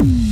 Mm-hmm.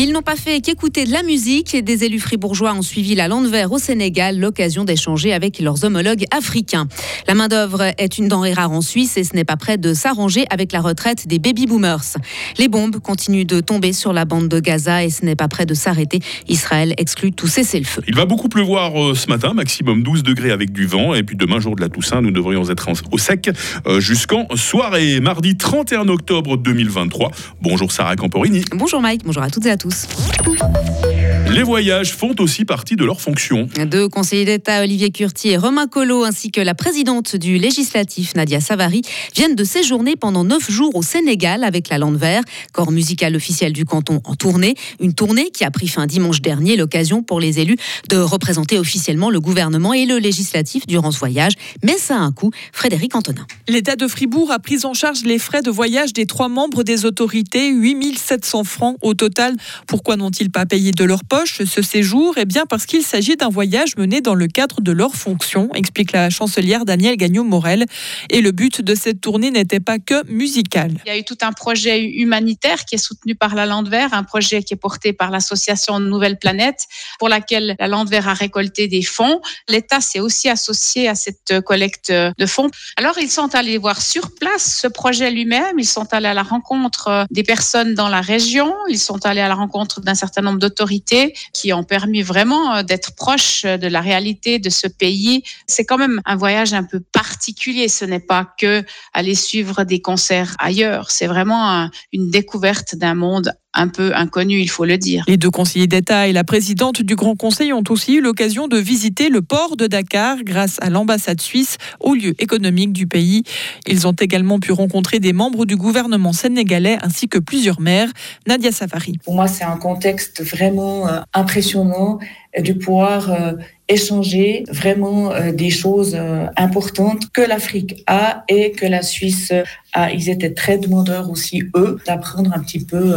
Ils n'ont pas fait qu'écouter de la musique. Des élus fribourgeois ont suivi la lande vert au Sénégal, l'occasion d'échanger avec leurs homologues africains. La main-d'œuvre est une denrée rare en Suisse et ce n'est pas prêt de s'arranger avec la retraite des baby-boomers. Les bombes continuent de tomber sur la bande de Gaza et ce n'est pas prêt de s'arrêter. Israël exclut tout cessez-le-feu. Il va beaucoup pleuvoir euh, ce matin, maximum 12 degrés avec du vent. Et puis demain, jour de la Toussaint, nous devrions être au sec euh, jusqu'en soirée. Mardi 31 octobre 2023. Bonjour Sarah Camporini. Bonjour Mike, bonjour à toutes et à tous. tous. Les voyages font aussi partie de leurs fonctions. Deux conseillers d'État, Olivier Curti et Romain Collot, ainsi que la présidente du législatif, Nadia Savary, viennent de séjourner pendant neuf jours au Sénégal avec la Lande Vert, corps musical officiel du canton en tournée. Une tournée qui a pris fin dimanche dernier, l'occasion pour les élus de représenter officiellement le gouvernement et le législatif durant ce voyage. Mais ça a un coût. Frédéric Antonin. L'État de Fribourg a pris en charge les frais de voyage des trois membres des autorités, 8700 francs au total pourquoi n'ont-ils pas payé de leur ce séjour Eh bien parce qu'il s'agit d'un voyage mené dans le cadre de leurs fonctions, explique la chancelière Danielle Gagnon-Morel. Et le but de cette tournée n'était pas que musical. Il y a eu tout un projet humanitaire qui est soutenu par la Lande Vert, un projet qui est porté par l'association Nouvelle Planète, pour laquelle la Lande Vert a récolté des fonds. L'État s'est aussi associé à cette collecte de fonds. Alors ils sont allés voir sur place ce projet lui-même, ils sont allés à la rencontre des personnes dans la région, ils sont allés à la rencontre d'un certain nombre d'autorités qui ont permis vraiment euh, d'être proche de la réalité de ce pays. C'est quand même un voyage un peu particulier. Ce n'est pas que aller suivre des concerts ailleurs. C'est vraiment une découverte d'un monde un peu inconnu, il faut le dire. Les deux conseillers d'État et la présidente du Grand Conseil ont aussi eu l'occasion de visiter le port de Dakar grâce à l'ambassade suisse, au lieu économique du pays. Ils ont également pu rencontrer des membres du gouvernement sénégalais ainsi que plusieurs maires. Nadia Safari. Pour moi, c'est un contexte vraiment euh, impressionnant de pouvoir euh, échanger vraiment euh, des choses euh, importantes que l'Afrique a et que la Suisse a. Ils étaient très demandeurs aussi, eux, d'apprendre un petit peu.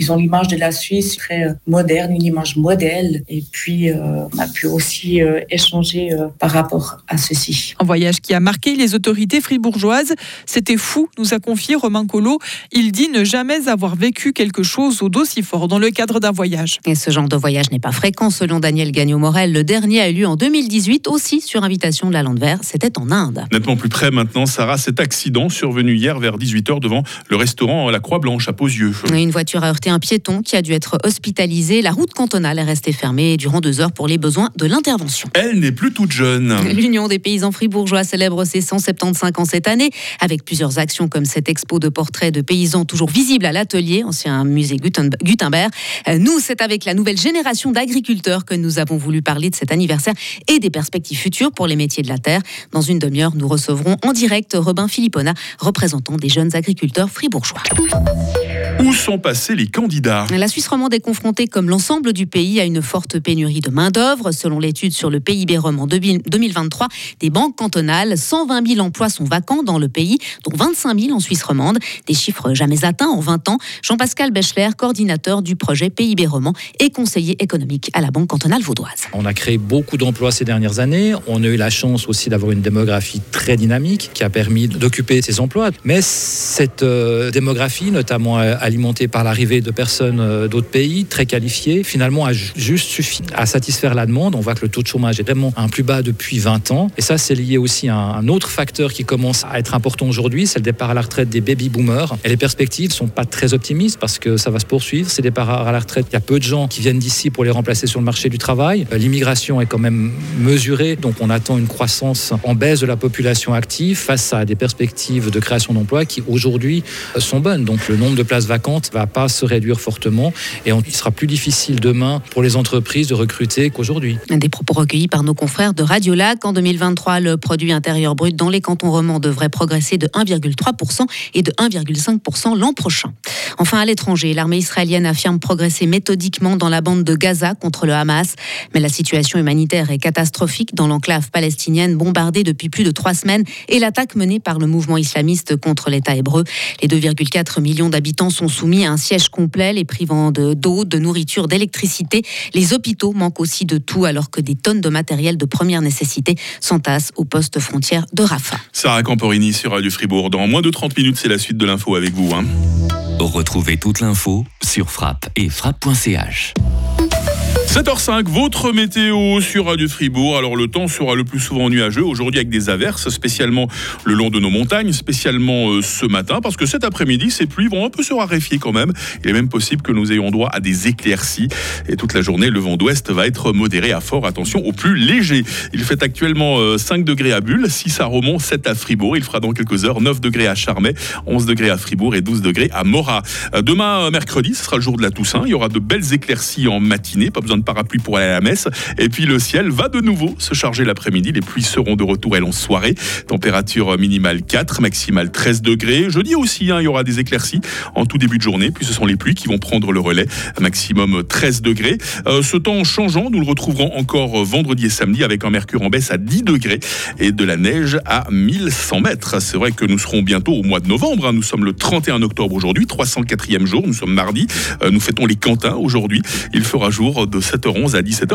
Ils ont l'image de la Suisse très moderne, une image modèle. Et puis, on a pu aussi échanger par rapport à ceci. Un voyage qui a marqué les autorités fribourgeoises. C'était fou, nous a confié Romain Collot. Il dit ne jamais avoir vécu quelque chose d'aussi fort dans le cadre d'un voyage. Et ce genre de voyage n'est pas fréquent selon Daniel Gagnon-Morel. Le dernier a eu lieu en 2018, aussi sur invitation de la Lande Vert. C'était en Inde. Nettement plus près maintenant, Sarah, cet accident survenu hier vers 18h devant le restaurant La Croix Blanche à Posieux. Une voiture a heurté un piéton qui a dû être hospitalisé. La route cantonale est restée fermée durant deux heures pour les besoins de l'intervention. Elle n'est plus toute jeune. L'Union des paysans fribourgeois célèbre ses 175 ans cette année, avec plusieurs actions comme cette expo de portraits de paysans toujours visible à l'atelier, ancien musée Gutenberg. Euh, nous, c'est avec la nouvelle génération d'agriculteurs que nous avons voulu parler de cet anniversaire et des perspectives futures pour les métiers de la terre. Dans une demi-heure, nous recevrons en direct Robin Philippona, représentant des jeunes agriculteurs fribourgeois. Où sont passés les candidats? La Suisse romande est confrontée, comme l'ensemble du pays, à une forte pénurie de main-d'œuvre. Selon l'étude sur le PIB rom en 2023 des banques cantonales, 120 000 emplois sont vacants dans le pays, dont 25 000 en Suisse romande. Des chiffres jamais atteints en 20 ans. Jean-Pascal Bechler, coordinateur du projet PIB roman et conseiller économique à la Banque cantonale vaudoise. On a créé beaucoup d'emplois ces dernières années. On a eu la chance aussi d'avoir une démographie très dynamique qui a permis d'occuper ces emplois. Mais cette euh, démographie, notamment à alimenté par l'arrivée de personnes euh, d'autres pays très qualifiées, finalement a juste suffi à satisfaire la demande. On voit que le taux de chômage est vraiment un plus bas depuis 20 ans. Et ça, c'est lié aussi à un autre facteur qui commence à être important aujourd'hui, c'est le départ à la retraite des baby boomers. Et les perspectives sont pas très optimistes parce que ça va se poursuivre. Ces départs à la retraite, il y a peu de gens qui viennent d'ici pour les remplacer sur le marché du travail. Euh, l'immigration est quand même mesurée, donc on attend une croissance en baisse de la population active face à des perspectives de création d'emplois qui aujourd'hui sont bonnes. Donc le nombre de places vacantes ne va pas se réduire fortement et il sera plus difficile demain pour les entreprises de recruter qu'aujourd'hui. Des propos recueillis par nos confrères de Radio Lac. En 2023, le produit intérieur brut dans les cantons romans devrait progresser de 1,3% et de 1,5% l'an prochain. Enfin, à l'étranger, l'armée israélienne affirme progresser méthodiquement dans la bande de Gaza contre le Hamas. Mais la situation humanitaire est catastrophique dans l'enclave palestinienne bombardée depuis plus de trois semaines et l'attaque menée par le mouvement islamiste contre l'État hébreu. Les 2,4 millions d'habitants sont soumis à un siège complet, les privant d'eau, de, nourriture, d'électricité. Les hôpitaux manquent aussi de tout alors que des tonnes de matériel de première nécessité s'entassent au poste frontière de Rafah. Sarah Camporini sur Radio Fribourg. Dans moins de 30 minutes, c'est la suite de l'info avec vous. Hein. Retrouvez toute l'info sur frappe et frappe.ch. 7h05, votre météo sur Radio Fribourg. Alors le temps sera le plus souvent nuageux aujourd'hui avec des averses, spécialement le long de nos montagnes, spécialement euh, ce matin, parce que cet après-midi, ces pluies vont un peu se raréfier quand même. Il est même possible que nous ayons droit à des éclaircies. Et toute la journée, le vent d'ouest va être modéré à fort. Attention au plus léger. Il fait actuellement 5 euh, degrés à Bulle, 6 à Romont, 7 à Fribourg. Il fera dans quelques heures 9 degrés à Charmey, 11 degrés à Fribourg et 12 degrés à Morat. Euh, demain, mercredi, ce sera le jour de la Toussaint. Il y aura de belles éclaircies en matinée. Pas besoin parapluie pour aller à la messe. Et puis le ciel va de nouveau se charger l'après-midi. Les pluies seront de retour, elles, en soirée. Température minimale 4, maximale 13 degrés. Jeudi aussi, hein, il y aura des éclaircies en tout début de journée. Puis ce sont les pluies qui vont prendre le relais. Maximum 13 degrés. Euh, ce temps changeant, nous le retrouverons encore vendredi et samedi avec un mercure en baisse à 10 degrés et de la neige à 1100 mètres. C'est vrai que nous serons bientôt au mois de novembre. Hein. Nous sommes le 31 octobre aujourd'hui, 304e jour. Nous sommes mardi. Euh, nous fêtons les Cantins aujourd'hui. Il fera jour de 7h11 à 17h.